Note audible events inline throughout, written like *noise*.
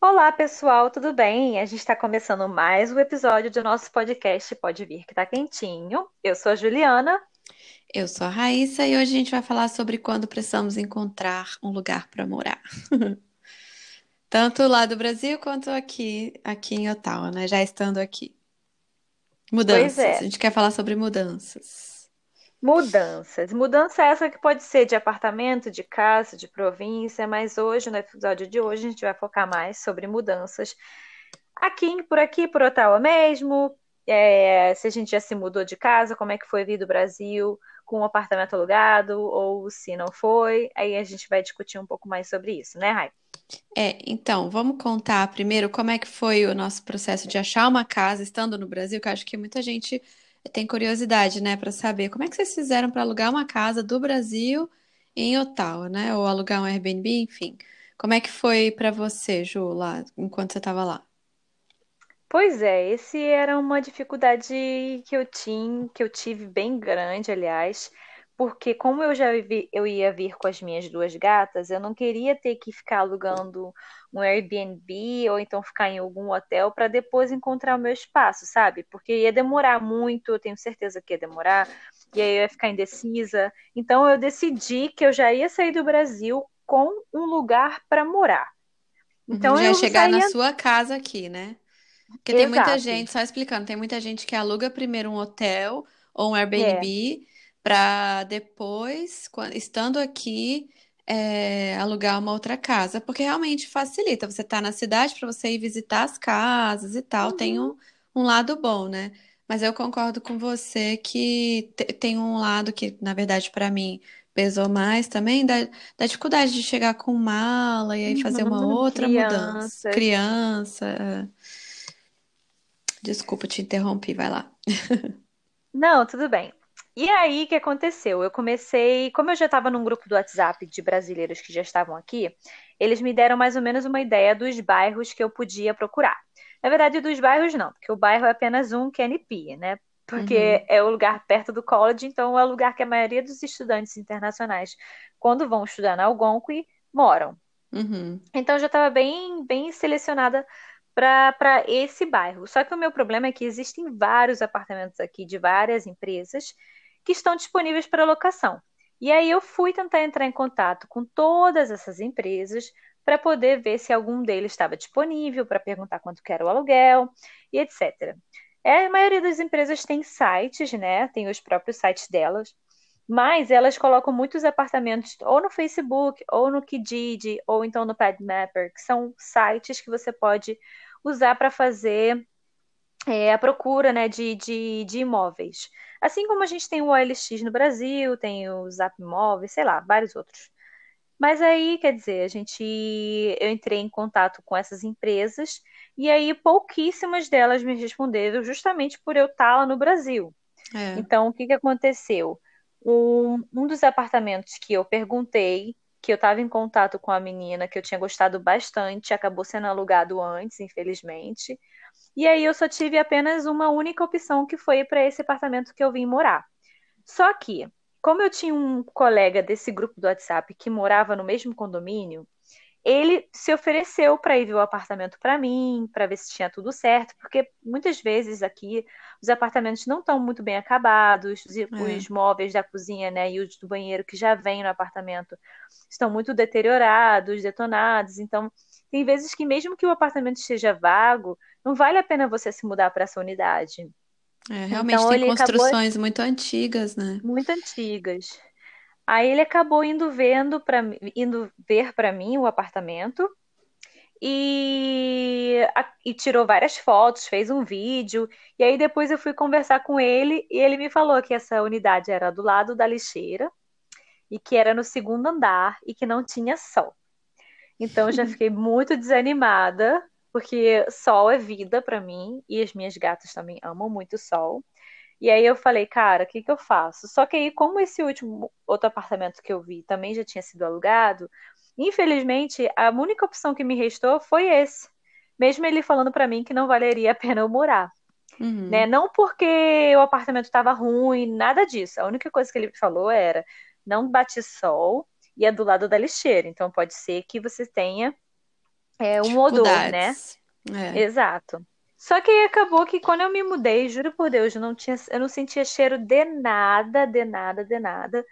Olá, pessoal, tudo bem? A gente está começando mais um episódio do nosso podcast Pode Vir que tá quentinho. Eu sou a Juliana. Eu sou a Raíssa e hoje a gente vai falar sobre quando precisamos encontrar um lugar para morar. *laughs* Tanto lá do Brasil quanto aqui, aqui em Ottawa, né? Já estando aqui. Pois Mudanças. A é, gente quer falar sobre mudanças. Mudanças. Mudança essa que pode ser de apartamento, de casa, de província, mas hoje, no episódio de hoje, a gente vai focar mais sobre mudanças aqui, por aqui, por Ottawa mesmo. É, se a gente já se mudou de casa, como é que foi vir do Brasil com um apartamento alugado, ou se não foi, aí a gente vai discutir um pouco mais sobre isso, né, Rai? É, então, vamos contar primeiro como é que foi o nosso processo de achar uma casa estando no Brasil, que eu acho que muita gente tem curiosidade, né, para saber como é que vocês fizeram para alugar uma casa do Brasil em Ottawa, né? Ou alugar um Airbnb, enfim. Como é que foi para você, Ju, lá, enquanto você estava lá? Pois é, esse era uma dificuldade que eu tinha, que eu tive bem grande, aliás, porque como eu já vi- eu ia vir com as minhas duas gatas, eu não queria ter que ficar alugando um Airbnb ou então ficar em algum hotel para depois encontrar o meu espaço, sabe? Porque ia demorar muito, eu tenho certeza que ia demorar, e aí eu ia ficar indecisa. Então eu decidi que eu já ia sair do Brasil com um lugar para morar. Uhum, Então já ia eu chegar na saía sua casa aqui, né? Porque tem muita exato. gente, só explicando, tem muita gente que aluga primeiro um hotel ou um É. Para depois, estando aqui, é, alugar uma outra casa, porque realmente facilita. Você tá na cidade para você ir visitar as casas e tal, tem Uhum. um, um lado bom, né? Mas eu concordo com você que te- tem um lado que, na verdade, para mim pesou mais também, da, da dificuldade de chegar com mala e aí fazer uma Uhum, outra mudança. Criança. é. Desculpa, te interrompi, vai lá. *laughs* Não, tudo bem. E aí, o que aconteceu? Eu comecei, como eu já estava num grupo do WhatsApp de brasileiros que já estavam aqui, eles me deram mais ou menos uma ideia dos bairros que eu podia procurar. Na verdade, dos bairros não, porque o bairro é apenas um, que é NP, né? Porque Uhum, é o lugar perto do college, então é o lugar que a maioria dos estudantes internacionais, quando vão estudar na Algonquin, moram. uhum. Então eu já estava bem, bem selecionada para esse bairro. Só que o meu problema é que existem vários apartamentos aqui de várias empresas que estão disponíveis para locação. E aí eu fui tentar entrar em contato com todas essas empresas para poder ver se algum deles estava disponível, para perguntar quanto que era o aluguel e etc. É, a maioria das empresas tem sites, né? Tem os próprios sites delas. Mas elas colocam muitos apartamentos ou no Facebook, ou no Kijiji, ou então no Padmapper, que são sites que você pode usar para fazer é, a procura, né, de, de, de imóveis. Assim como a gente tem o OLX no Brasil, tem o Zap Imóveis, sei lá, vários outros. Mas aí, quer dizer, a gente, eu entrei em contato com essas empresas e aí pouquíssimas delas me responderam, justamente por eu estar lá no Brasil. É. Então, o que que aconteceu? Um, um dos apartamentos que eu perguntei, que eu estava em contato com a menina, que eu tinha gostado bastante, acabou sendo alugado antes, infelizmente. E aí eu só tive apenas uma única opção, que foi para esse apartamento que eu vim morar. Só que, como eu tinha um colega desse grupo do WhatsApp que morava no mesmo condomínio, ele se ofereceu para ir ver o apartamento para mim, para ver se tinha tudo certo, porque muitas vezes aqui os apartamentos não estão muito bem acabados, os É. os móveis da cozinha, né, e os do banheiro que já vem no apartamento estão muito deteriorados, detonados, então tem vezes que mesmo que o apartamento esteja vago, não vale a pena você se mudar para essa unidade. É, realmente Então tem ele acabou construções muito antigas, né? muito antigas. Aí ele acabou indo vendo para indo ver para mim o apartamento e, e tirou várias fotos, fez um vídeo. E aí depois eu fui conversar com ele e ele me falou que essa unidade era do lado da lixeira e que era no segundo andar e que não tinha sol. Então eu já *laughs* fiquei muito desanimada, porque sol é vida para mim e as minhas gatas também amam muito sol. E aí eu falei, cara, o que que eu faço? Só que aí, como esse último outro apartamento que eu vi também já tinha sido alugado, infelizmente a única opção que me restou foi esse. Mesmo ele falando pra mim que não valeria a pena eu morar, né? Uhum. Não porque o apartamento estava ruim, nada disso. A única coisa que ele falou era: não bate sol e é do lado da lixeira. Então pode ser que você tenha é, um odor, né? É. Exato. Só que aí acabou que quando eu me mudei, juro por Deus, eu não tinha, eu não sentia cheiro de nada, de nada, de nada.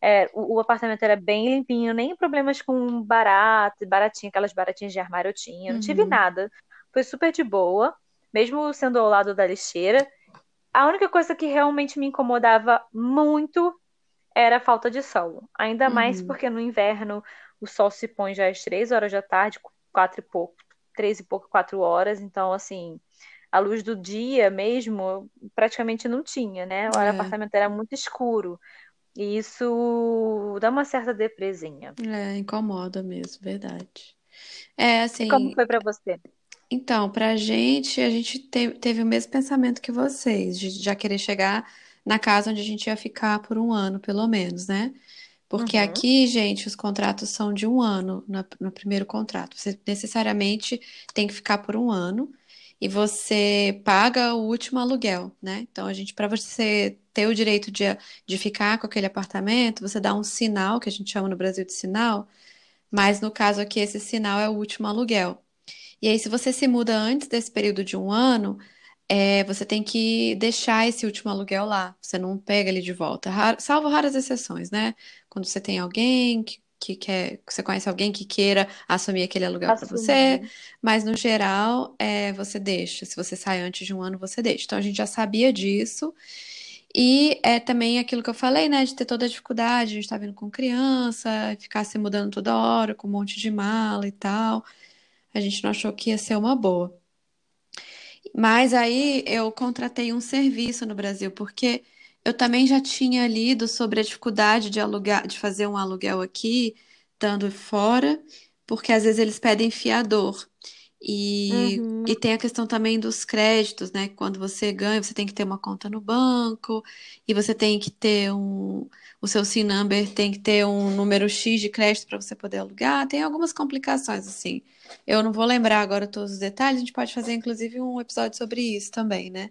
É, o, o, apartamento era bem limpinho, nem problemas com barato, baratinha, aquelas baratinhas de armário eu tinha, não tive Uhum. nada. Foi super de boa, mesmo sendo ao lado da lixeira. A única coisa que realmente me incomodava muito era a falta de sol. Ainda mais Uhum. porque no inverno o sol se põe já às três horas da tarde, quatro e pouco, três e pouco, quatro horas. Então, assim, a luz do dia mesmo praticamente não tinha, né? O É, apartamento era muito escuro. E isso dá uma certa depresinha. é, incomoda mesmo, verdade. É, E como assim, foi pra você? então, pra gente, a gente te- teve o mesmo pensamento que vocês, de já querer chegar na casa onde a gente ia ficar por um ano, pelo menos, né? Porque Uhum. aqui, gente, os contratos são de um ano na- no primeiro contrato. Você necessariamente tem que ficar por um ano e você paga o último aluguel, né? Então, a gente, para você ter o direito de, de ficar com aquele apartamento, você dá um sinal, que a gente chama no Brasil de sinal, mas no caso aqui, esse sinal é o último aluguel. E aí, se você se muda antes desse período de um ano, é, você tem que deixar esse último aluguel lá. Você não pega ele de volta. Ra- salvo raras exceções, né? Quando você tem alguém que, que quer, que você conhece alguém que queira assumir aquele aluguel para você, Assumir. mas no geral, é, você deixa. Se você sai antes de um ano, você deixa. Então a gente já sabia disso. E é também aquilo que eu falei, né? De ter toda a dificuldade, a gente tá vindo com criança, ficar se mudando toda hora, com um monte de mala e tal. A gente não achou que ia ser uma boa. Mas aí eu contratei um serviço no Brasil, porque eu também já tinha lido sobre a dificuldade de alugar, de fazer um aluguel aqui, estando fora, porque às vezes eles pedem fiador. E, Uhum. e tem a questão também dos créditos, né? Quando você ganha, você tem que ter uma conta no banco, e você tem que ter um. O seu SIN number tem que ter um número X de crédito para você poder alugar. Tem algumas complicações, assim. Eu não vou lembrar agora todos os detalhes, a gente pode fazer inclusive um episódio sobre isso também, né?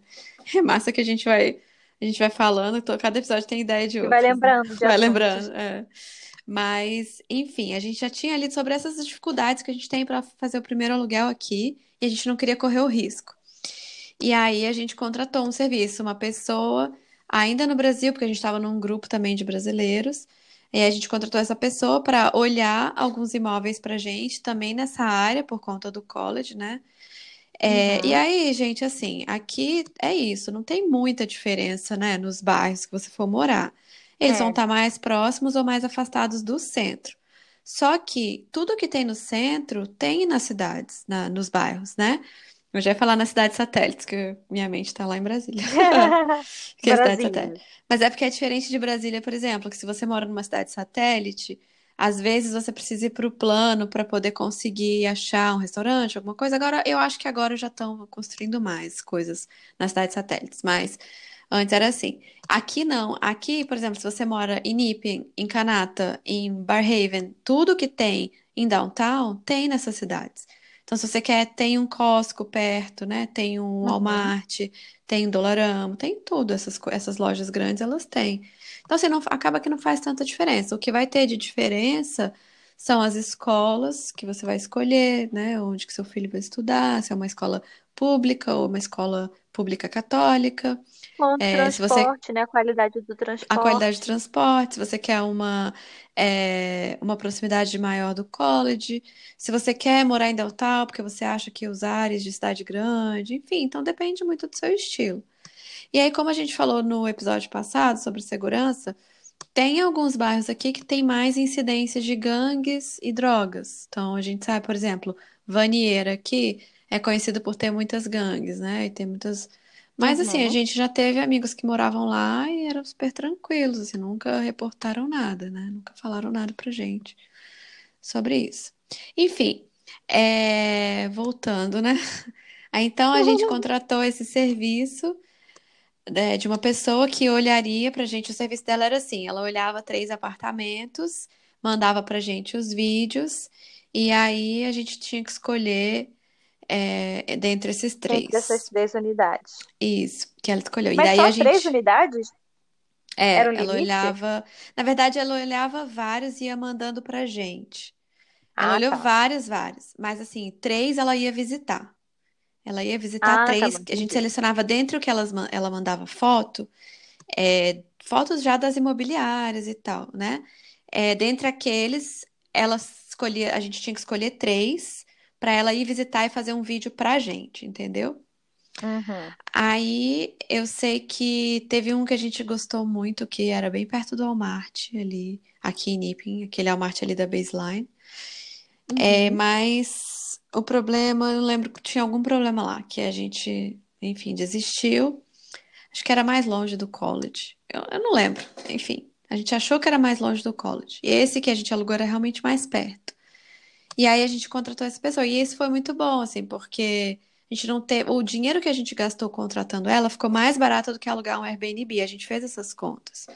É massa que a gente vai, a gente vai falando, cada episódio tem ideia de E vai né? lembrando de Vai lembrando, é. Mas, enfim, a gente já tinha lido sobre essas dificuldades que a gente tem para fazer o primeiro aluguel aqui e a gente não queria correr o risco. E aí a gente contratou um serviço, uma pessoa, ainda no Brasil, porque a gente estava num grupo também de brasileiros. E a gente contratou essa pessoa para olhar alguns imóveis para gente, também nessa área, por conta do college, né? É, e Uhum. aí, gente, assim, aqui é isso, não tem muita diferença, né, nos bairros que você for morar. Eles vão É. estar mais próximos ou mais afastados do centro. Só que tudo que tem no centro tem nas cidades, na- nos bairros, né? Eu já ia falar nas cidades satélites, que minha mente está lá em Brasília. *laughs* Que é cidade satélite. Mas é porque é diferente de Brasília, por exemplo, que se você mora numa cidade satélite, às vezes você precisa ir para o plano para poder conseguir achar um restaurante, alguma coisa. Agora, eu acho que agora já estão construindo mais coisas nas cidades satélites, mas antes era assim. Aqui não. Aqui, por exemplo, se você mora em Iping, em Kanata, em Barrhaven, tudo que tem em downtown tem nessas cidades. Então, se você quer, tem um Costco perto, né? Tem um Uhum. Walmart, tem um Dollarama, tem tudo. Essas, essas lojas grandes, elas têm. Então, assim, não, acaba que não faz tanta diferença. O que vai ter de diferença são as escolas que você vai escolher, né? Onde que seu filho vai estudar, se é uma escola pública ou uma escola pública católica. Com o É, se você transporte, né? A qualidade do a qualidade de transporte. transporte, se você quer uma, é, uma proximidade maior do college, se você quer morar em Deltal, porque você acha que os ares de cidade grande, enfim, então depende muito do seu estilo. E aí, como a gente falou no episódio passado sobre segurança, tem alguns bairros aqui que tem mais incidência de gangues e drogas. Então, a gente sabe, por exemplo, Vanieira aqui é conhecido por ter muitas gangues, né? E tem muitas. Mas, assim, a Uhum. gente já teve amigos que moravam lá e eram super tranquilos, assim, nunca reportaram nada, né? Nunca falaram nada pra gente sobre isso. Enfim, é, voltando, né? Aí, *laughs* então, a gente *laughs* contratou esse serviço é, de uma pessoa que olharia pra gente. O serviço dela era assim: ela olhava três apartamentos, mandava pra gente os vídeos, e aí a gente tinha que escolher é, dentre esses Entre essas três. três unidades. Isso, que ela escolheu. E Mas daí só a três gente. unidades? Era É, o ela limite? olhava. Na verdade, ela olhava vários e ia mandando pra gente. Ela Ah, olhou tá. várias, várias. Mas assim, três ela ia visitar. Ela ia visitar Ah, tá três. bom, A gente selecionava dentre o que elas, ela mandava foto, é, fotos já das imobiliárias e tal, né? É, dentre aqueles, ela escolhia, a gente tinha que escolher três para ela ir visitar e fazer um vídeo pra gente, entendeu? Uhum. Aí eu sei que teve um que a gente gostou muito, que era bem perto do Walmart ali, aqui em Iping, aquele Walmart ali da Baseline. É, Uhum. mas o problema, eu lembro que tinha algum problema lá, que a gente, enfim, desistiu. Acho que era mais longe do college. Eu, eu não lembro. Enfim, a gente achou que era mais longe do college. E esse que a gente alugou era realmente mais perto. E aí a gente contratou essa pessoa. E esse foi muito bom, assim, porque a gente não teve. O dinheiro que a gente gastou contratando ela ficou mais barato do que alugar um Airbnb. A gente fez essas contas.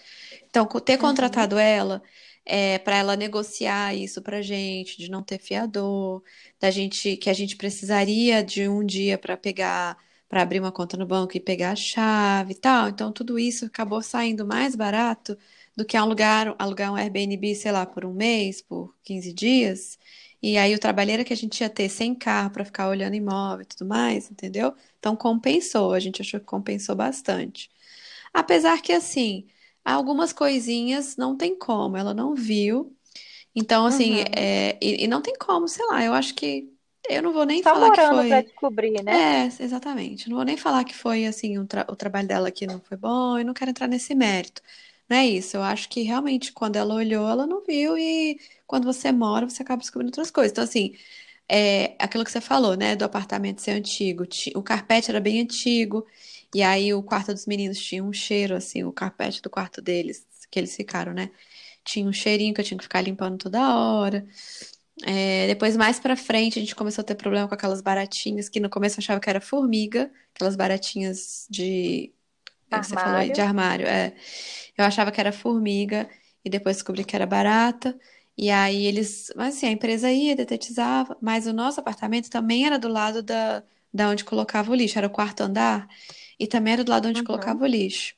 Então, ter Uhum. contratado ela, é, para ela negociar isso pra gente, de não ter fiador, da gente que a gente precisaria de um dia para pegar, para abrir uma conta no banco e pegar a chave e tal. Então, tudo isso acabou saindo mais barato do que alugar, alugar um Airbnb, sei lá, por um mês, por 15 dias. E aí o trabalheiro que a gente ia ter sem carro para ficar olhando imóvel e tudo mais, entendeu? Então compensou, a gente achou que compensou bastante. Apesar que, assim, algumas coisinhas não tem como, ela não viu. Então, assim, Uhum. é, e, e não tem como, sei lá, eu acho que eu não vou nem Só falar que morando foi. descobrir, né? É, exatamente. Não vou nem falar que foi, assim, o, tra- o trabalho dela aqui não foi bom, e não quero entrar nesse mérito. Não é isso. Eu acho que realmente, quando ela olhou, ela não viu, e quando você mora, você acaba descobrindo outras coisas. Então, assim, é, aquilo que você falou, né, do apartamento ser antigo. Ti- O carpete era bem antigo, e aí o quarto dos meninos tinha um cheiro, assim, o carpete do quarto deles, que eles ficaram, né? Tinha um cheirinho que eu tinha que ficar limpando toda hora. É, depois, mais pra frente, a gente começou a ter problema com aquelas baratinhas, que no começo eu achava que era formiga, aquelas baratinhas de. é, Você falou aí, de Armário. armário, é. Eu achava que era formiga, e depois descobri que era barata. E aí eles. Mas assim, a empresa ia, detetizava, mas o nosso apartamento também era do lado da, da onde colocava o lixo, era o quarto andar, e também era do lado onde colocava o lixo.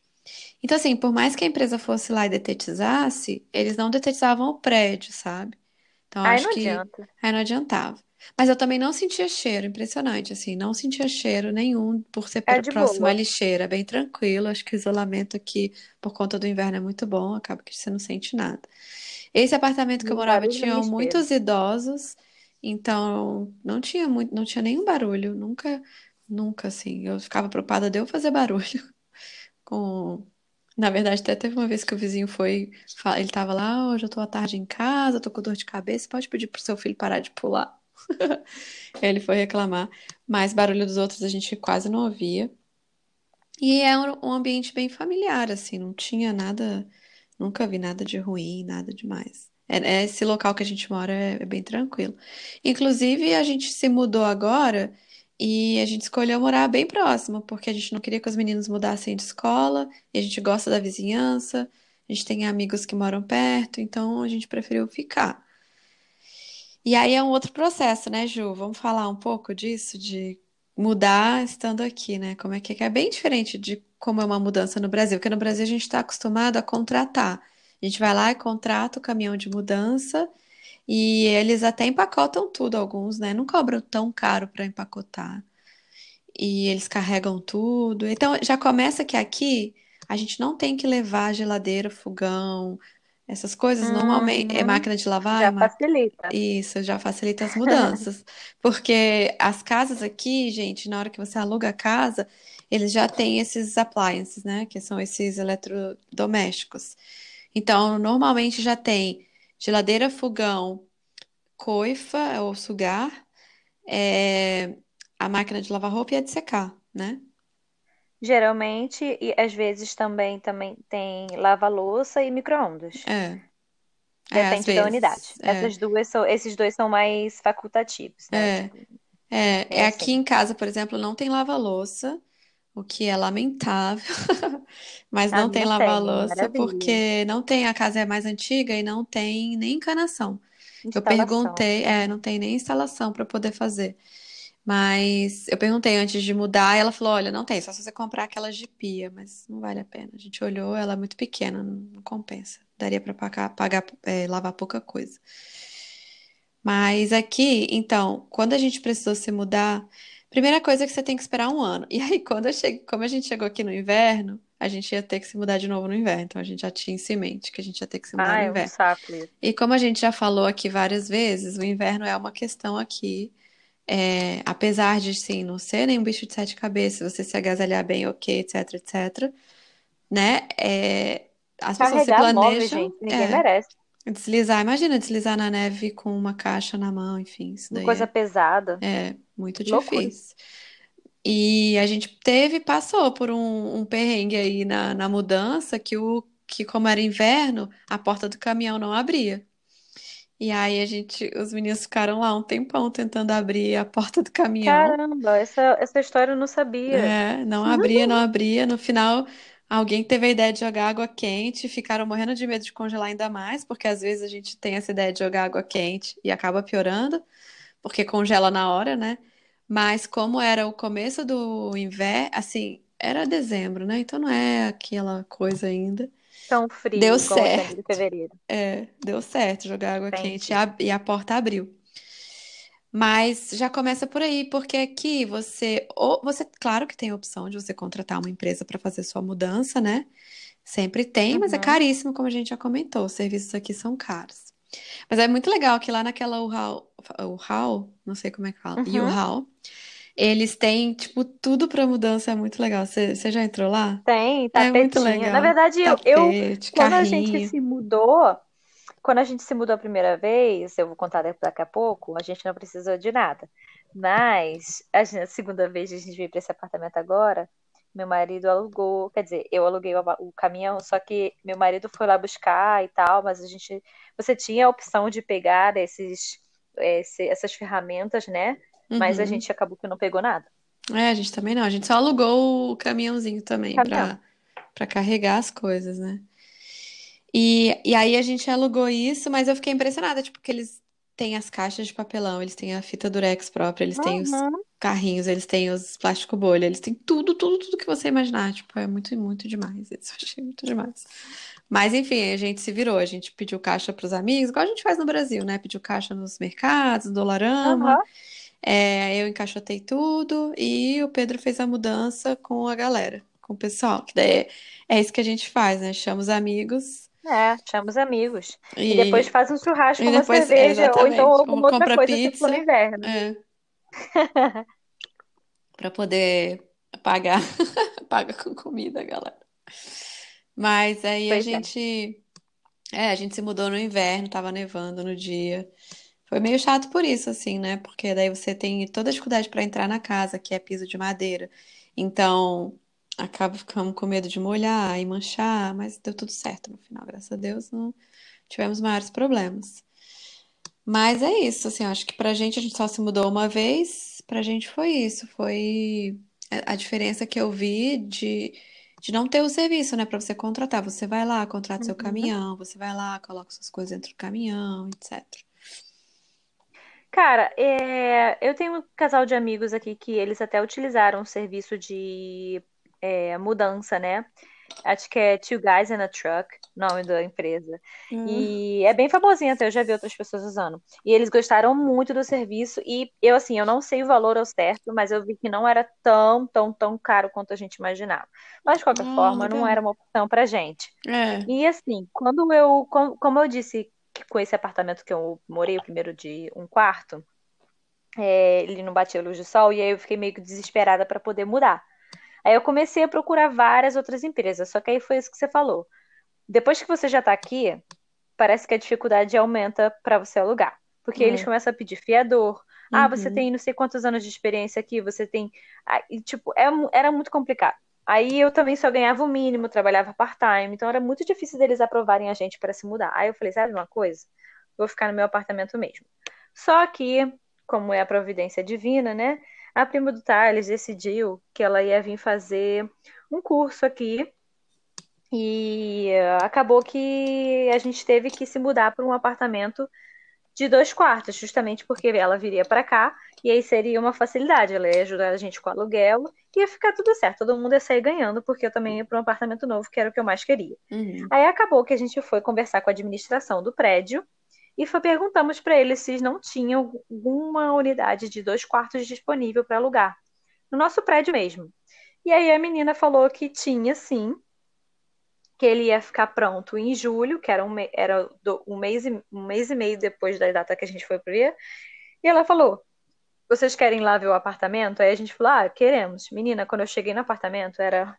Então, assim, por mais que a empresa fosse lá e detetizasse, eles não detetizavam o prédio, sabe? Então, Aí acho não que adianta. aí não adiantava. Mas eu também não sentia cheiro, impressionante, assim, não sentia cheiro nenhum por ser É pr- de próximo à boa. lixeira, bem tranquilo. Acho que o isolamento aqui, por conta do inverno, é muito bom, acaba que você não sente nada. Esse apartamento que eu morava barulho, tinha muitos idosos, então não tinha muito, não tinha nenhum barulho, nunca, nunca assim. Eu ficava preocupada de eu fazer barulho *laughs* com na verdade, até teve uma vez que o vizinho foi, ele tava lá, "Ah, hoje eu tô à tarde em casa, tô com dor de cabeça, pode pedir pro seu filho parar de pular. *laughs* Ele foi reclamar, mas barulho dos outros a gente quase não ouvia. E é um ambiente bem familiar, assim, não tinha nada, nunca vi nada de ruim, nada demais. É, é- esse local que a gente mora é, é bem tranquilo. Inclusive, a gente se mudou agora e a gente escolheu morar bem próximo, porque a gente não queria que os meninos mudassem de escola, e a gente gosta da vizinhança, a gente tem amigos que moram perto, então a gente preferiu ficar. E aí é um outro processo, né, Ju? Vamos falar um pouco disso, de mudar estando aqui, né? Como é que é? Que É bem diferente de como é uma mudança no Brasil, porque no Brasil a gente está acostumado a contratar. A gente vai lá e contrata o caminhão de mudança e eles até empacotam tudo, alguns, né? Não cobram tão caro para empacotar. E eles carregam tudo. Então já começa que aqui a gente não tem que levar geladeira, fogão, essas coisas. Normalmente é Uhum. máquina de lavar, é Já máquina facilita. isso já facilita as *laughs* mudanças. Porque as casas aqui, gente, na hora que você aluga a casa, eles já têm esses appliances, né? Que são esses eletrodomésticos. Então, normalmente já tem geladeira, fogão, coifa ou sugar, é, a máquina de lavar roupa e a de secar, né? Geralmente, e às vezes também, também tem lava-louça e micro-ondas. É, é, Depende da unidade. vezes. É, Essas duas são, esses dois são mais facultativos, né? é, Tipo, é, é é aqui assim. em casa, por exemplo, não tem lava-louça. o que é lamentável, *laughs* mas A não tem lava-louça porque não tem, a casa é mais antiga e não tem nem encanação. Eu perguntei, é, não tem nem instalação para poder fazer. Mas eu perguntei antes de mudar, e ela falou: olha, não tem, só se você comprar aquelas de pia, mas não vale a pena. A gente olhou, ela é muito pequena, não, compensa. Daria para pagar, pagar, é, lavar pouca coisa. Mas aqui, então, quando a gente precisou se mudar, primeira coisa é que você tem que esperar um ano. *laughs* E aí, quando eu cheguei, como a gente chegou aqui no inverno, a gente ia ter que se mudar de novo no inverno. Então, a gente já tinha isso em mente, que a gente ia ter que se mudar Ah, no é um inverno. saco isso. E como a gente já falou aqui várias vezes, o inverno é uma questão aqui. É, apesar de, sim, não ser nenhum bicho de sete cabeças, você se agasalhar bem, ok, etc, etc, né? É, as pessoas se Carregar planejam, gente, ninguém é, merece. deslizar. Imagina deslizar na neve com uma caixa na mão, enfim, isso Uma daí coisa é, pesada. é muito Loucura. difícil. E a gente teve, passou por um, um perrengue aí na, na mudança, que, o, que como era inverno, a porta do caminhão não abria. E aí a gente, os meninos ficaram lá um tempão tentando abrir a porta do caminhão. Caramba, essa, essa história eu não sabia. É, não abria, não abria. No final, alguém teve a ideia de jogar água quente, ficaram morrendo de medo de congelar ainda mais, porque às vezes a gente tem essa ideia de jogar água quente e acaba piorando, porque congela na hora, né? Mas como era o começo do inverno, assim, era dezembro, né? Então não é aquela coisa ainda. Tão Deu frio e certo. fevereiro. É, deu certo jogar água quente e Entendi. a, e a porta abriu. Mas já começa por aí, porque aqui você, ou você, claro que tem a opção de você contratar uma empresa para fazer sua mudança, né? Sempre tem, mas é Uhum. caríssimo, como a gente já comentou. Os serviços aqui são caros. Mas é muito legal que lá naquela U-Haul, U-Haul, não sei como é que fala, Uhum. U-Haul, eles têm, tipo, tudo para mudança, é muito legal. Você, já entrou lá? Tem, É muito tapetinha. Na legal. verdade, eu, eu, Tapete, quando a gente se mudou, quando a gente se mudou a primeira vez, eu vou contar daqui a pouco, a gente não precisou de nada. Mas a gente- a segunda vez que a gente veio para esse apartamento agora, meu marido alugou, quer dizer, eu aluguei o, o caminhão, só que meu marido foi lá buscar e tal, mas a gente, você tinha a opção de pegar esses, esse- essas ferramentas, né? Mas a Uhum. gente acabou que não pegou nada. É, a gente também não. A gente só alugou o caminhãozinho também Caminhão. para carregar as coisas, né? E, e aí a gente alugou isso, mas eu fiquei impressionada, tipo, que eles têm as caixas de papelão, eles têm a fita durex própria, eles têm os Uhum. carrinhos, eles têm os plástico bolha, eles têm tudo, tudo, tudo que você imaginar. Tipo, é muito, muito demais. Isso eu achei muito demais. Mas enfim, a gente se virou, a gente pediu caixa para os amigos, igual a gente faz no Brasil, né? Pediu caixa nos mercados, no Dollarama. Aham. É, eu encaixotei tudo e o Pedro fez a mudança com a galera, com o pessoal. Que daí é, é isso que a gente faz, né? Chama os amigos É, chama os amigos. E depois e, faz um churrasco com uma depois, cerveja, ou então exatamente, alguma outra coisa se for no pizza, inverno. é, *laughs* para poder pagar, *laughs* paga com comida, galera. Mas aí a Pois é. gente, é, a gente se mudou no inverno, tava nevando no dia. Foi meio chato por isso, assim, né? Porque daí você tem toda a dificuldade para entrar na casa, que é piso de madeira. Então, acaba ficando com medo de molhar e manchar, mas deu tudo certo no final, graças a Deus, não tivemos maiores problemas. Mas é isso, assim, acho que pra gente a gente só se mudou uma vez, pra gente foi isso, foi a a diferença que eu vi de, de não ter o serviço, né, Pra você contratar. Você vai lá, contrata seu Uhum. caminhão, você vai lá, coloca suas coisas dentro do caminhão, etc. Cara, é, eu tenho um casal de amigos aqui que eles até utilizaram o serviço de é, mudança, né? Acho que é Two Guys in a Truck, nome da empresa. Ah, E é bem famosinho até, eu já vi outras pessoas usando. E eles gostaram muito do serviço e eu, assim, eu não sei o valor ao certo, mas eu vi que não era tão, tão, tão caro quanto a gente imaginava. Mas, de qualquer ah, forma, não era uma opção pra gente. É. E assim, quando eu, com- como eu disse, que com esse apartamento que eu morei, o primeiro de um quarto, é, ele não batia luz do sol, e aí eu fiquei meio que desesperada para poder mudar. Aí eu comecei a procurar várias outras empresas, só que aí foi isso que você falou. Depois que você já tá aqui, parece que a dificuldade aumenta para você alugar. Porque eles É. começam a pedir fiador. Ah, você Uhum. tem não sei quantos anos de experiência aqui, você tem. Ah, e, tipo, é era muito complicado. Aí eu também só ganhava o mínimo, trabalhava part-time, então era muito difícil deles aprovarem a gente para se mudar. Aí eu falei, sabe uma coisa? Vou ficar no meu apartamento mesmo. Só que, como é a providência divina, né? A prima do Thales decidiu que ela ia vir fazer um curso aqui e eh, acabou que a gente teve que se mudar para um apartamento de dois quartos, justamente porque ela viria para cá e aí seria uma facilidade. Ela ia ajudar a gente com o aluguel e ia ficar tudo certo. Todo mundo ia sair ganhando, porque eu também ia para um apartamento novo, que era o que eu mais queria. Uhum. Aí acabou que a gente foi conversar com a administração do prédio e foi, perguntamos para eles se não tinham alguma unidade de dois quartos disponível para alugar, no nosso prédio mesmo. E aí a menina falou que tinha sim, que ele ia ficar pronto em julho, que era um, era um, mês, e, um mês e meio depois da data que a gente foi ver. E ela falou: Vocês querem lá ver o apartamento? Aí a gente falou: Ah, queremos. Menina, quando eu cheguei no apartamento, era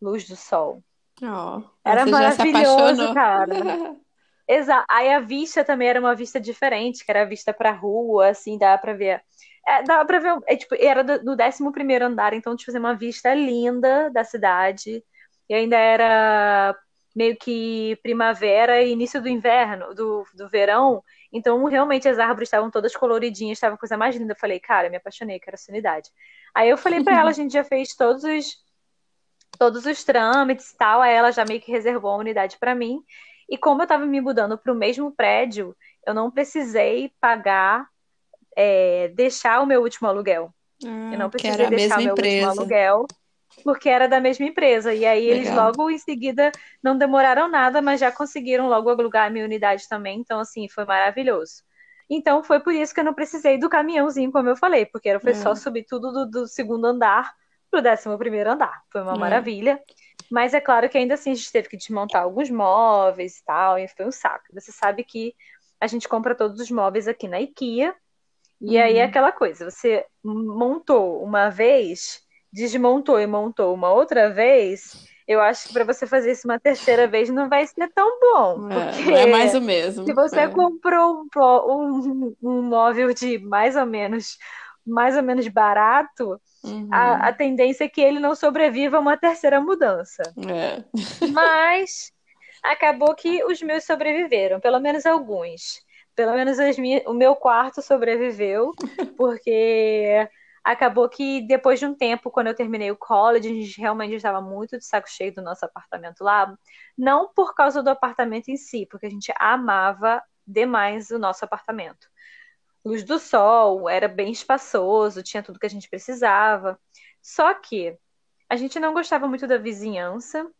luz do sol. Oh, era maravilhoso, cara. *laughs* Exato. Aí a vista também era uma vista diferente, que era a vista pra rua, assim, dá pra ver. É, dá pra ver. É, tipo, era do, do 11 andar, então, tipo, uma vista linda da cidade. E ainda era meio que primavera e início do inverno, do, do verão. Então, realmente, as árvores estavam todas coloridinhas, estava a coisa mais linda. Eu falei, cara, me apaixonei, quero essa unidade. Aí eu falei para ela, a gente já fez todos os, todos os trâmites e tal. Aí ela já meio que reservou a unidade para mim. E como eu estava me mudando para o mesmo prédio, eu não precisei pagar, é, deixar o meu último aluguel. Ah, eu não precisei deixar o meu empresa. último aluguel porque era da mesma empresa. E aí eles Legal. logo em seguida não demoraram nada, mas já conseguiram logo alugar a minha unidade também. Então, assim, foi maravilhoso. Então, foi por isso que eu não precisei do caminhãozinho, como eu falei, porque foi É. só subir tudo do, do segundo andar pro décimo primeiro andar. Foi uma É. maravilha. Mas é claro que ainda assim a gente teve que desmontar alguns móveis e tal, e foi um saco. Você sabe que a gente compra todos os móveis aqui na IKEA, e aí é Uhum. aquela coisa, você montou uma vez, desmontou e montou uma outra vez, eu acho que para você fazer isso uma terceira vez não vai ser tão bom, É, é mais o mesmo. se você É. comprou um, um, um móvel de mais ou menos mais ou menos barato, Uhum. a, a tendência é que ele não sobreviva a uma terceira mudança. É. Mas acabou que os meus sobreviveram, pelo menos alguns. Pelo menos as minhas- o meu quarto sobreviveu, *laughs* porque acabou que depois de um tempo, quando eu terminei o college, a gente realmente estava muito de saco cheio do nosso apartamento lá. Não por causa do apartamento em si, porque a gente amava demais o nosso apartamento. Luz do sol, era bem espaçoso, tinha tudo que a gente precisava. Só que a gente não gostava muito da vizinhança.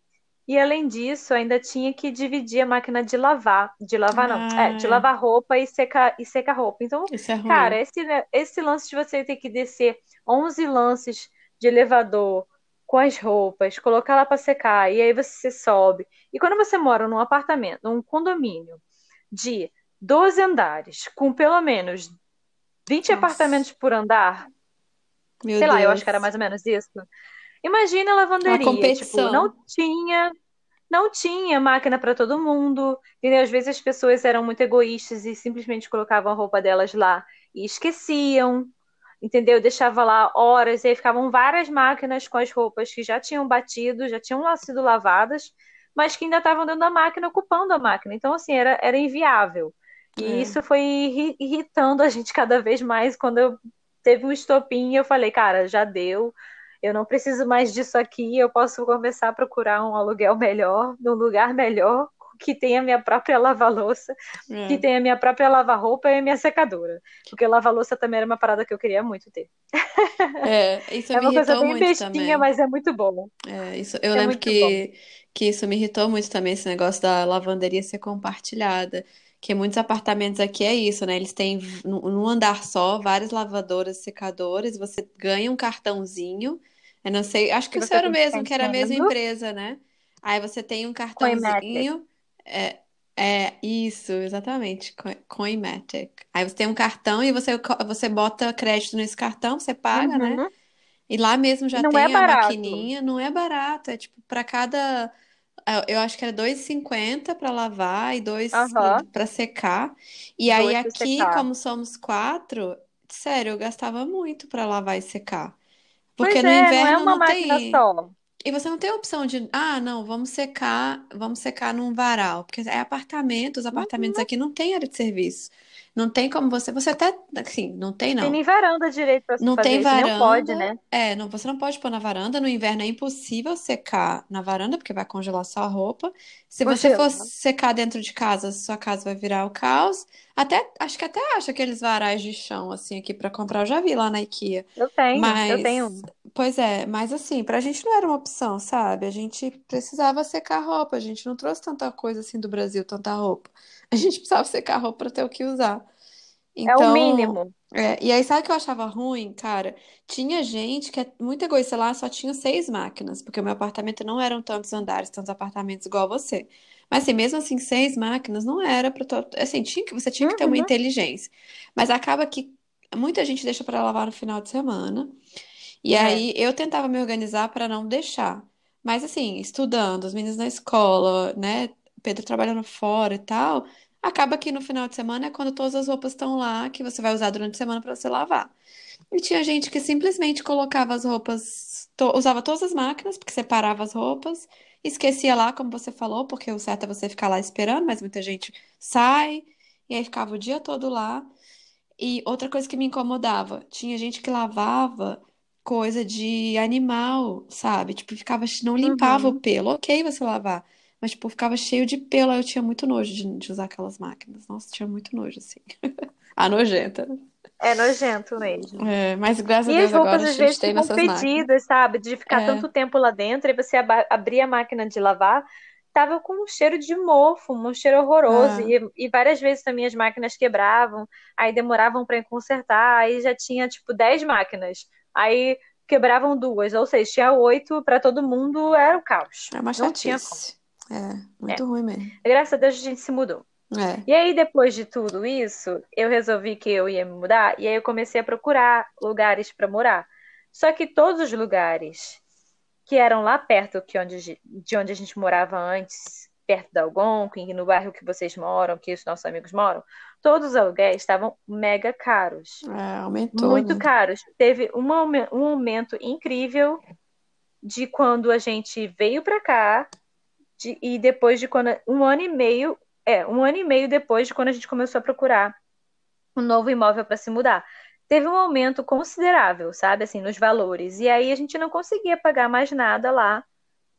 E além disso, ainda tinha que dividir a máquina de lavar. De lavar, não. Ah, É, de é. lavar roupa e secar, e secar roupa. Então, é cara, esse, né, esse lance de você ter que descer 11 lances de elevador com as roupas, colocar lá para secar, e aí você sobe. E quando você mora num apartamento, num condomínio de 12 andares, com pelo menos 20 Nossa. apartamentos por andar, Meu sei lá, eu Deus. acho que era mais ou menos isso. Imagina a lavanderia, Uma competição. tipo, não tinha, não tinha máquina para todo mundo, entendeu? Às vezes as pessoas eram muito egoístas e simplesmente colocavam a roupa delas lá e esqueciam, entendeu? Deixava lá horas e aí ficavam várias máquinas com as roupas que já tinham batido, já tinham sido lavadas, mas que ainda estavam dentro da máquina, ocupando a máquina. Então, assim, era, era inviável. E É. isso foi irri- irritando a gente cada vez mais quando eu teve um estopim e eu falei, cara, já deu. Eu não preciso mais disso aqui, eu posso começar a procurar um aluguel melhor, num lugar melhor, que tenha minha própria lava-louça, É. que tenha minha própria lava-roupa e minha secadora. Porque lava-louça também era uma parada que eu queria muito ter. É, isso *laughs* É me uma coisa bem bestinha, também. mas é muito bom. É, isso, eu É lembro que, que isso me irritou muito também, esse negócio da lavanderia ser compartilhada. Que muitos apartamentos aqui é isso, né? Eles têm num andar só várias lavadoras, secadores, você ganha um cartãozinho. Eu não sei, acho que Que o você seu era o tem que mesmo, que era a mesma empresa, né? Aí você tem um cartãozinho. É, é isso, exatamente. Co- Coinmatic. Aí você tem um cartão e você, você bota crédito nesse cartão, você paga, né? Uhum. E lá mesmo já não tem é a maquininha, não é barato, é tipo para cada eu eu acho que era 2,50 para lavar e dois Aham. para secar. E aí aqui, secar. como somos quatro, sério, eu gastava muito para lavar e secar. Porque Pois no é, não é inverno uma não máquina tem. só. E você não tem a opção de, ah, não, vamos secar, vamos secar num varal, porque é apartamento, os apartamentos Uhum. aqui não tem área de serviço. Não tem como você, você até, assim, não tem Tem não. nem varanda direito pra se Não tem fazer isso, nem pode, varanda. né? É, não, você não pode pôr na varanda. No inverno é impossível secar na varanda, porque vai congelar sua roupa. Se você for secar dentro de casa, sua casa vai virar o caos. Até, acho que até acho aqueles varais de chão, assim, aqui para comprar. Eu já vi lá na IKEA. Eu tenho, eu Mas tenho um. Pois é, mas assim, pra gente não era uma opção, sabe? A gente precisava secar roupa, a gente não trouxe tanta coisa assim do Brasil, tanta roupa. A gente precisava secar roupa pra ter o que usar. É o Então, mínimo. é, e aí sabe o que eu achava ruim, cara? Tinha gente que é muito egoísta lá, só tinha seis máquinas, porque o meu apartamento não eram tantos andares, tantos apartamentos igual você. Mas assim, mesmo assim, seis máquinas não era para todo, assim, tinha que você tinha que ter uma Uhum, inteligência. Mas acaba que muita gente deixa para lavar no final de semana. E é. aí eu tentava me organizar para não deixar. Mas assim, estudando, os meninos na escola, né? Pedro trabalhando fora e tal, acaba que no final de semana é quando todas as roupas estão lá que você vai usar durante a semana para você lavar. E tinha gente que simplesmente colocava as roupas, to- usava todas as máquinas, porque separava as roupas, esquecia lá, como você falou, porque o certo é você ficar lá esperando, mas muita gente sai, e aí ficava o dia todo lá. E outra coisa que me incomodava, tinha gente que lavava coisa de animal, sabe? Tipo, ficava, não limpava o Uhum. pelo. Ok você lavar, mas tipo, ficava cheio de pelo. Aí eu tinha muito nojo de, de usar aquelas máquinas. Nossa, tinha muito nojo, assim. A *laughs* nojenta. É nojento mesmo. É, mas graças a E as Deus agora a gente tem ficam nossas máquinas. fedidas, sabe? De ficar É, tanto tempo lá dentro e você aba- abrir a máquina de lavar, tava com um cheiro de mofo, um cheiro horroroso. é, E, e várias vezes também as máquinas quebravam, aí demoravam para consertar, aí já tinha tipo 10 máquinas. Aí quebravam duas, ou seja, tinha oito para todo mundo, era o caos. é uma Não tinha como. É, É. muito ruim mesmo. Graças a Deus a gente se mudou. É, E aí, depois de tudo isso, eu resolvi que eu ia me mudar, e aí eu comecei a procurar lugares para morar. Só que todos os lugares que eram lá perto que onde, de onde a gente morava antes, perto da Algonquin, no bairro que vocês moram, que os nossos amigos moram, todos os aluguéis estavam mega caros, é, aumentou, muito né? caros. Teve um, aume- um aumento incrível de quando a gente veio para cá de- e depois de quando um ano e meio, é, um ano e meio depois de quando a gente começou a procurar um novo imóvel para se mudar. Teve um aumento considerável, sabe, assim, nos valores. E aí a gente não conseguia pagar mais nada lá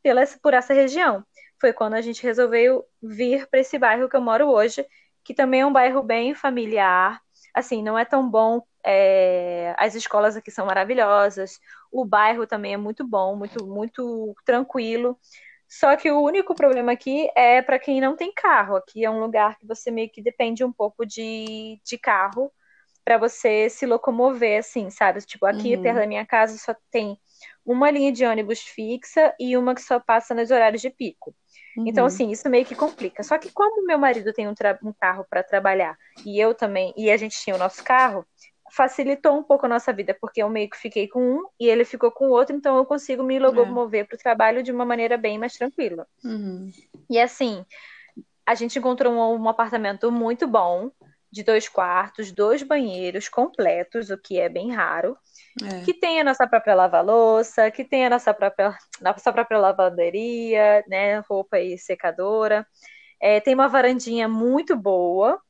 pela, por essa região. Foi quando a gente resolveu vir para esse bairro que eu moro hoje, que também é um bairro bem familiar. Assim, não é tão bom. é, As escolas aqui são maravilhosas. O bairro também é muito bom, muito, muito tranquilo. Só que o único problema aqui é para quem não tem carro. Aqui é um lugar que você meio que depende um pouco de, de carro para você se locomover, assim, sabe? Tipo, aqui perto Uhum, da minha casa só tem uma linha de ônibus fixa e uma que só passa nos horários de pico. Então, uhum, assim, isso meio que complica. Só que como meu marido tem um, um carro para trabalhar e eu também, e a gente tinha o nosso carro, facilitou um pouco a nossa vida, porque eu meio que fiquei com um e ele ficou com o outro, então eu consigo me é, locomover para o trabalho de uma maneira bem mais tranquila. uhum, E assim, a gente encontrou um, um apartamento muito bom, de dois quartos, dois banheiros completos, o que é bem raro, é. que tem a nossa própria lava-louça, que tem a nossa própria, nossa própria lavanderia, né, roupa e secadora. É, tem uma varandinha muito boa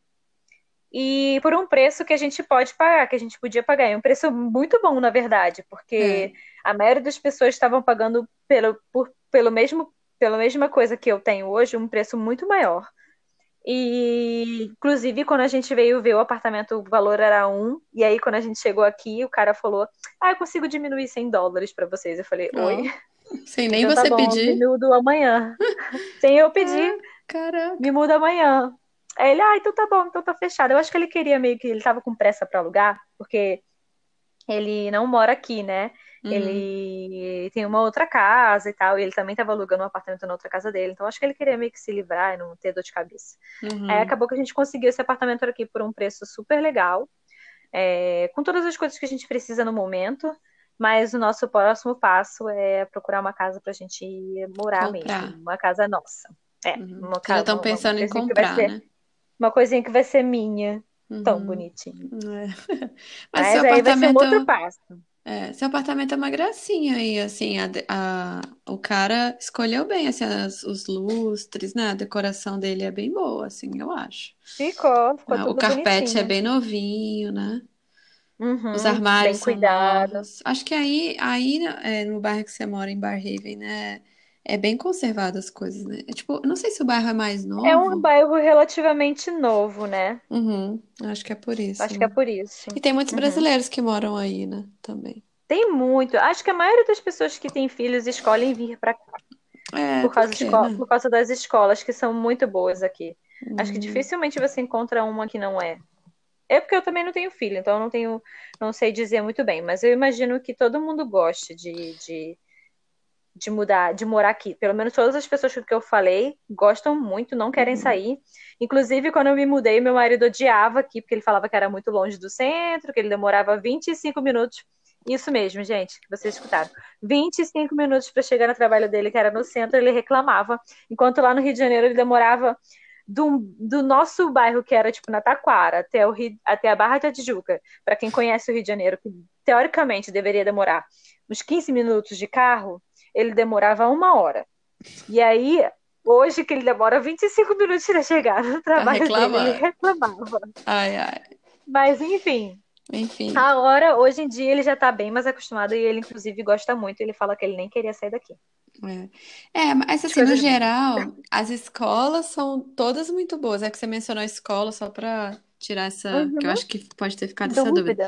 e por um preço que a gente pode pagar, que a gente podia pagar. É um preço muito bom, na verdade, É. porque a maioria das pessoas estavam pagando pelo, por, pelo mesmo, pela mesma coisa que eu tenho hoje, um preço muito maior. E, inclusive, quando a gente veio ver o apartamento, o valor era um. E aí, quando a gente chegou aqui, o cara falou: Ah, eu consigo diminuir 100 dólares para vocês. Eu falei: Oi, sem *laughs* nem então tá você bom, me pedir. mudo amanhã. *laughs* Sem eu É, pedir, me caraca. muda amanhã. Aí ele: Ah, então tá bom, então tá fechado. Eu acho que ele queria meio que ele tava com pressa para alugar, porque ele não mora aqui, né? Uhum, Ele tem uma outra casa e tal, e ele também estava alugando um apartamento na outra casa dele, então acho que ele queria meio que se livrar e não ter dor de cabeça. Aí uhum. acabou que a gente conseguiu esse apartamento aqui por um preço super legal, é, com todas as coisas que a gente precisa no momento, mas o nosso próximo passo é procurar uma casa pra gente morar mesmo, Comprar. uma casa nossa. É, Uhum. uma, Vocês já estão uma, uma pensando em comprar, né? Uma coisinha que vai ser minha, tão Uhum. bonitinho. É. *laughs* Mas seu Mas aí vai ser um apartamento, outro passo. é, seu apartamento é uma gracinha aí, assim, a, a- o cara escolheu bem, assim, as- os lustres, né? A decoração dele é bem boa, assim, eu acho. Ficou, ficou Ah, O carpete é bonitinho. bem novinho, né? Os Uhum, armários bem são cuidado. novos. Acho que aí, aí é, no bairro que você mora, em Barrhaven, né? É bem conservado as coisas, né? É tipo, não sei se o bairro é mais É um novo. bairro relativamente novo, né? Uhum, acho que é por isso, Acho que é né? por isso. E tem muitos Uhum. brasileiros que moram aí, né? Também. Tem muito. Acho que a maioria das pessoas que têm filhos escolhem vir para cá. É, por causa, porque, né? por causa das escolas, que são muito boas aqui. Acho que Hum, dificilmente você encontra uma que não é. É porque eu também não tenho filho, então eu não tenho, não sei dizer muito bem, mas eu imagino que todo mundo goste de, de, de mudar, de morar aqui. Pelo menos todas as pessoas que eu falei gostam muito, não querem uhum. sair. Inclusive, quando eu me mudei, meu marido odiava aqui, porque ele falava que era muito longe do centro, que ele demorava 25 minutos. Isso mesmo, gente, que vocês escutaram. 25 minutos para chegar no trabalho dele, que era no centro, ele reclamava. Enquanto lá no Rio de Janeiro ele demorava do, do nosso bairro, que era tipo na Taquara, até, o Rio, até a Barra da Tijuca. Para quem conhece o Rio de Janeiro, que teoricamente deveria demorar uns 15 minutos de carro, ele demorava uma hora. E aí, hoje que ele demora 25 minutos para chegar no trabalho dele, ele reclamava. Ai, ai. Mas enfim, Enfim. agora, hoje em dia, ele já tá bem mais acostumado e ele, inclusive, gosta muito. Ele fala que ele nem queria sair daqui. É. É, mas As assim, no geral, as escolas são todas muito boas. É que você mencionou a escola só para tirar essa, que eu Uhum, acho que pode ter ficado essa dúvida.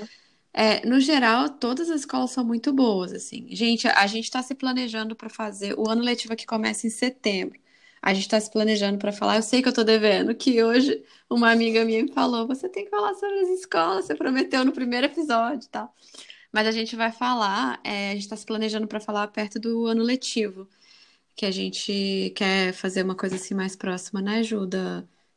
É, no geral, todas as escolas são muito boas, assim. Gente, a gente está se planejando para fazer o ano letivo que começa em setembro. A gente está se planejando para falar. Eu sei que eu tô devendo, que hoje uma amiga minha me falou: você tem que falar sobre as escolas, você prometeu no primeiro episódio tal. Mas a gente vai falar, é, a gente está se planejando para falar perto do ano letivo, que a gente quer fazer uma coisa assim mais próxima, né, Ju,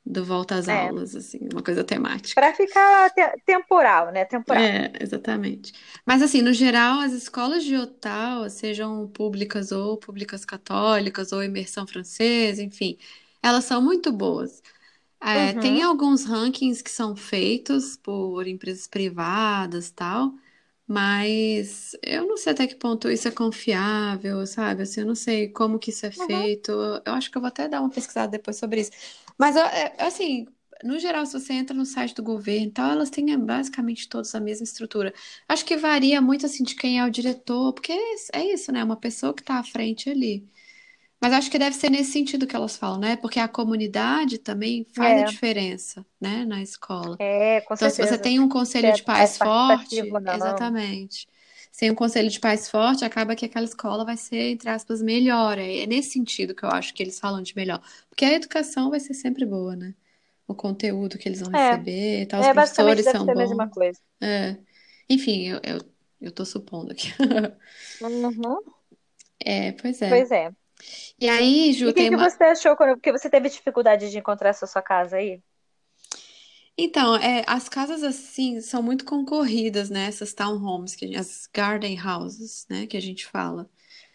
da- do volta às É, aulas, assim, uma coisa temática. para ficar te- temporal, né? Temporal. É, exatamente. Mas assim, no geral, as escolas de Ottawa, sejam públicas ou públicas católicas ou imersão francesa, enfim, elas são muito boas. É, tem Uhum. alguns rankings que são feitos por empresas privadas, tal, mas eu não sei até que ponto isso é confiável, sabe? Assim, eu não sei como que isso é Uhum. feito. Eu acho que eu vou até dar uma pesquisada depois sobre isso. Mas, é, assim, no geral, se você entra no site do governo e tal, elas têm é, basicamente todas a mesma estrutura. Acho que varia muito, assim, de quem é o diretor, porque é isso, é né? Uma pessoa que está à frente ali. Mas acho que deve ser nesse sentido que elas falam, né? Porque a comunidade também faz a É, diferença, né, na escola. é, com Então, se você certeza. tem um Se conselho é de pais participativo forte, não. exatamente. Sem um conselho de pais forte, acaba que aquela escola vai ser, entre aspas, melhor. É é nesse sentido que eu acho que eles falam de melhor. Porque a educação vai ser sempre boa, né? O conteúdo que eles vão É, receber, e tal, os é, professores são ser a mesma bons. coisa. É. Enfim, eu, eu, eu tô supondo aqui. Uhum. É, pois é. Pois é. E aí, E Ju, o que tem que uma. você achou quando, porque você teve dificuldade de encontrar essa sua casa aí? Então, é, as casas assim são muito concorridas, né? Essas townhomes, que, as garden houses, né? Que a gente fala.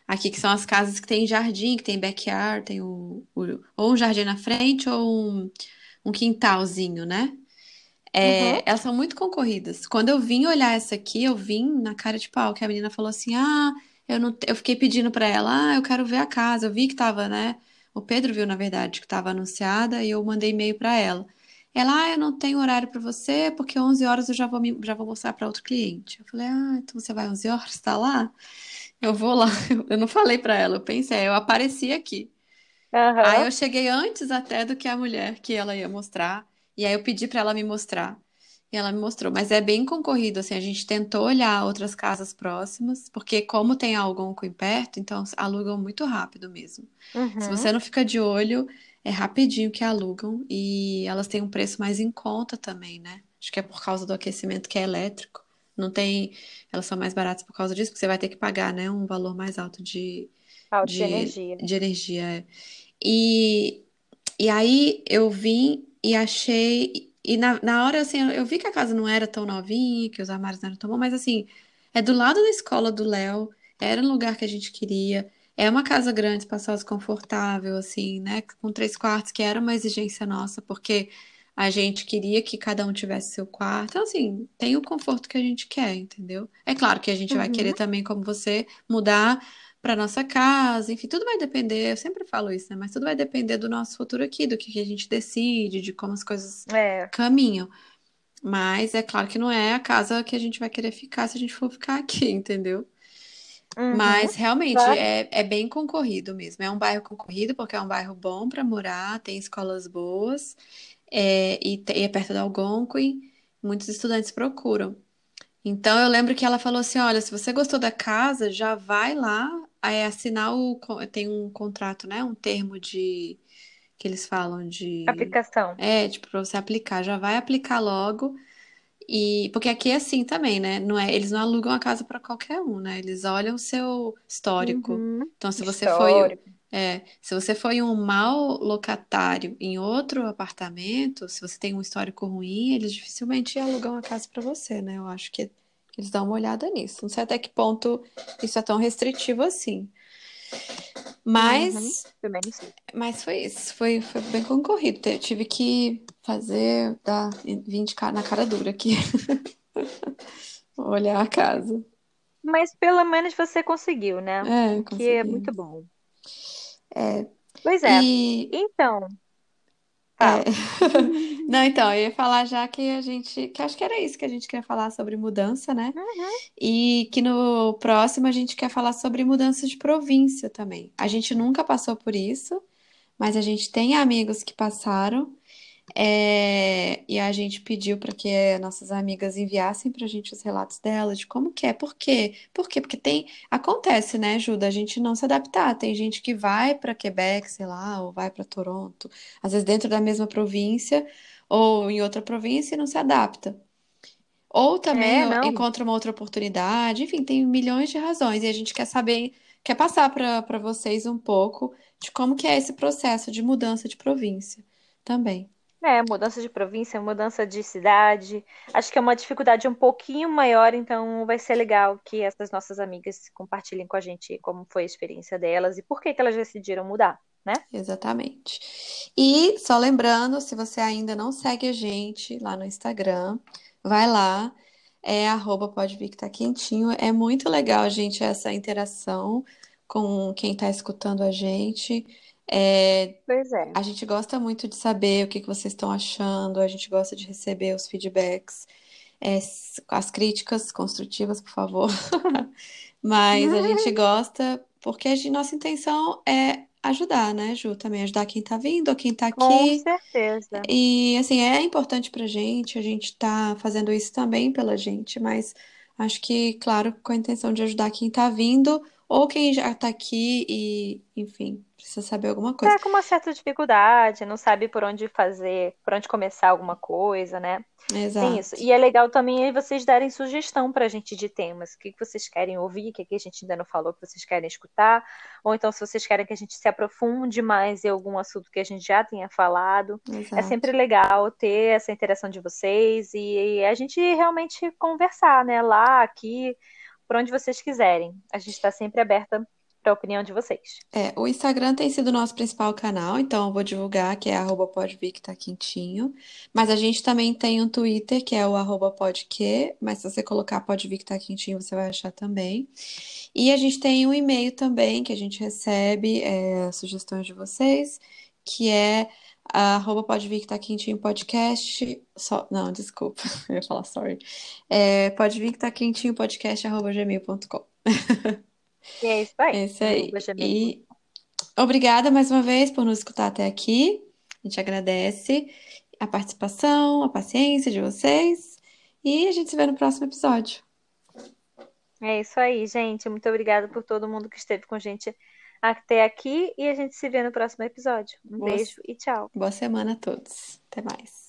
Aqui, que são as casas que tem jardim, que tem backyard, tem o, o- ou um jardim na frente ou um, um quintalzinho, né? Uhum. É, elas são muito concorridas. Quando eu vim olhar essa aqui, eu vim na cara de pau, que a menina falou assim: Ah, eu não, te- eu fiquei pedindo pra ela, ah, eu quero ver a casa. Eu vi que tava, né? O Pedro viu, na verdade, que tava anunciada e eu mandei e-mail pra ela. Ela, ah, eu não tenho horário pra você, porque 11 horas eu já vou, me- já vou mostrar pra outro cliente. Eu falei, ah, então você vai 11 horas, tá lá? Eu vou lá. *laughs* Eu não falei pra ela, eu pensei, eu apareci aqui. Aí Aham. eu cheguei antes até do que a mulher que ela ia mostrar. E aí eu pedi pra ela me mostrar. E ela me mostrou. Mas é bem concorrido, assim. A gente tentou olhar outras casas próximas, porque como tem Algonquin perto, então alugam muito rápido mesmo. Se Uhum. você não fica de olho, é rapidinho que alugam. E elas têm um preço mais em conta também, né? Acho que é por causa do aquecimento que é elétrico. Não tem. Elas são mais baratas por causa disso, porque você vai ter que pagar, né, um valor mais alto de, Falta de de, energia. de energia. é. E, e aí eu vim e achei. E na, na hora, assim, eu vi que a casa não era tão novinha, que os armários não eram tão bons, mas assim, é do lado da escola do Léo, era no lugar que a gente queria. É uma casa grande, espaçosa, confortável, assim, né? Com três quartos, que era uma exigência nossa, porque a gente queria que cada um tivesse seu quarto. Então, assim, tem o conforto que a gente quer, entendeu? É claro que a gente vai Uhum. querer também, como você, mudar para nossa casa, enfim, tudo vai depender, eu sempre falo isso, né? Mas tudo vai depender do nosso futuro aqui, do que que a gente decide, de como as coisas É. caminham. Mas é claro que não é a casa que a gente vai querer ficar se a gente for ficar aqui, *laughs* entendeu? Uhum. Mas realmente Claro. é, é bem concorrido mesmo. É um bairro concorrido porque é um bairro bom para morar, tem escolas boas, é, e, te- e é perto da Algonquin, muitos estudantes procuram. Então eu lembro que ela falou assim: olha, se você gostou da casa, já vai lá é, assinar o. Tem um contrato, né? Um termo de. Que eles falam de. Aplicação. É, tipo, pra você aplicar. Já vai aplicar logo. E porque aqui é assim também, né? Não é, eles não alugam a casa para qualquer um, né? Eles olham o seu histórico. Uhum. Então, se você foi, Histórico. é, se você foi um mau locatário em outro apartamento, se você tem um histórico ruim, eles dificilmente alugam a casa para você, né? Eu acho que eles dão uma olhada nisso. Não sei até que ponto isso é tão restritivo assim. Uhum. Mas, sei. mas foi isso. Foi, foi bem concorrido. Eu tive que fazer, dar, vir de cara, na cara dura aqui. *laughs* Olhar a casa. Mas pelo menos você conseguiu, né? É, O que é consegui. muito bom. É. Pois é. E Então, é. fala. *laughs* Não, então, eu ia falar já que a gente, que acho que era isso que a gente queria falar sobre mudança, né? Uhum. E que no próximo a gente quer falar sobre mudança de província também. A gente nunca passou por isso, mas a gente tem amigos que passaram. É, e a gente pediu para que nossas amigas enviassem para a gente os relatos delas, de como que é, por quê? Por quê? Porque tem, acontece, né, Ju, a gente não se adaptar. Tem gente que vai para Quebec, sei lá, ou vai para Toronto, às vezes dentro da mesma província, ou em outra província e não se adapta. Ou também É, encontra uma outra oportunidade, enfim, tem milhões de razões. E a gente quer saber, quer passar para para vocês um pouco de como que é esse processo de mudança de província também. É, mudança de província, mudança de cidade. Acho que é uma dificuldade um pouquinho maior, então vai ser legal que essas nossas amigas compartilhem com a gente como foi a experiência delas e por que que elas decidiram mudar, né? Exatamente. E só lembrando, se você ainda não segue a gente lá no Instagram, vai lá, é arroba pode vir que tá quentinho. É muito legal, gente, essa interação com quem tá escutando a gente. É, Pois é. a gente gosta muito de saber o que que vocês estão achando, a gente gosta de receber os feedbacks, é, s- as críticas construtivas, por favor. *laughs* Mas a gente *laughs* gosta porque a gente- nossa intenção é ajudar, né, Ju? Também ajudar quem tá vindo quem tá Com aqui. certeza. E assim, é importante pra gente, a gente tá fazendo isso também pela gente, mas acho que, claro, com a intenção de ajudar quem tá vindo ou quem já tá aqui e, enfim, precisa saber alguma coisa. Tá com uma certa dificuldade, não sabe por onde fazer, por onde começar alguma coisa, né? Tem isso. Exato. E é legal também vocês darem sugestão pra gente de temas. O que vocês querem ouvir, o que a gente ainda não falou que vocês querem escutar. Ou então, se vocês querem que a gente se aprofunde mais em algum assunto que a gente já tenha falado. É Exato. sempre legal ter essa interação de vocês e a gente realmente conversar, né? Lá, aqui, por onde vocês quiserem. A gente está sempre aberta para a opinião de vocês. É, o Instagram tem sido o nosso principal canal, então eu vou divulgar, que é arroba podvir que tá quentinho. Mas a gente também tem um Twitter, que é o arroba podque, mas se você colocar podvir que tá quentinho, você vai achar também. E a gente tem um e-mail também, que a gente recebe é, sugestões de vocês, que é arroba podvir que tá quentinho podcast. Só, não, desculpa, *laughs* eu ia falar sorry. É, podvir que tá quentinho podcast arroba gmail.com. E é isso aí. É isso aí. E obrigada mais uma vez por nos escutar até aqui. A gente agradece a participação, a paciência de vocês. E a gente se vê no próximo episódio. É isso aí, gente. Muito obrigada por todo mundo que esteve com a gente até aqui e a gente se vê no próximo episódio. Um Boa, beijo e tchau. boa semana a todos. Até mais.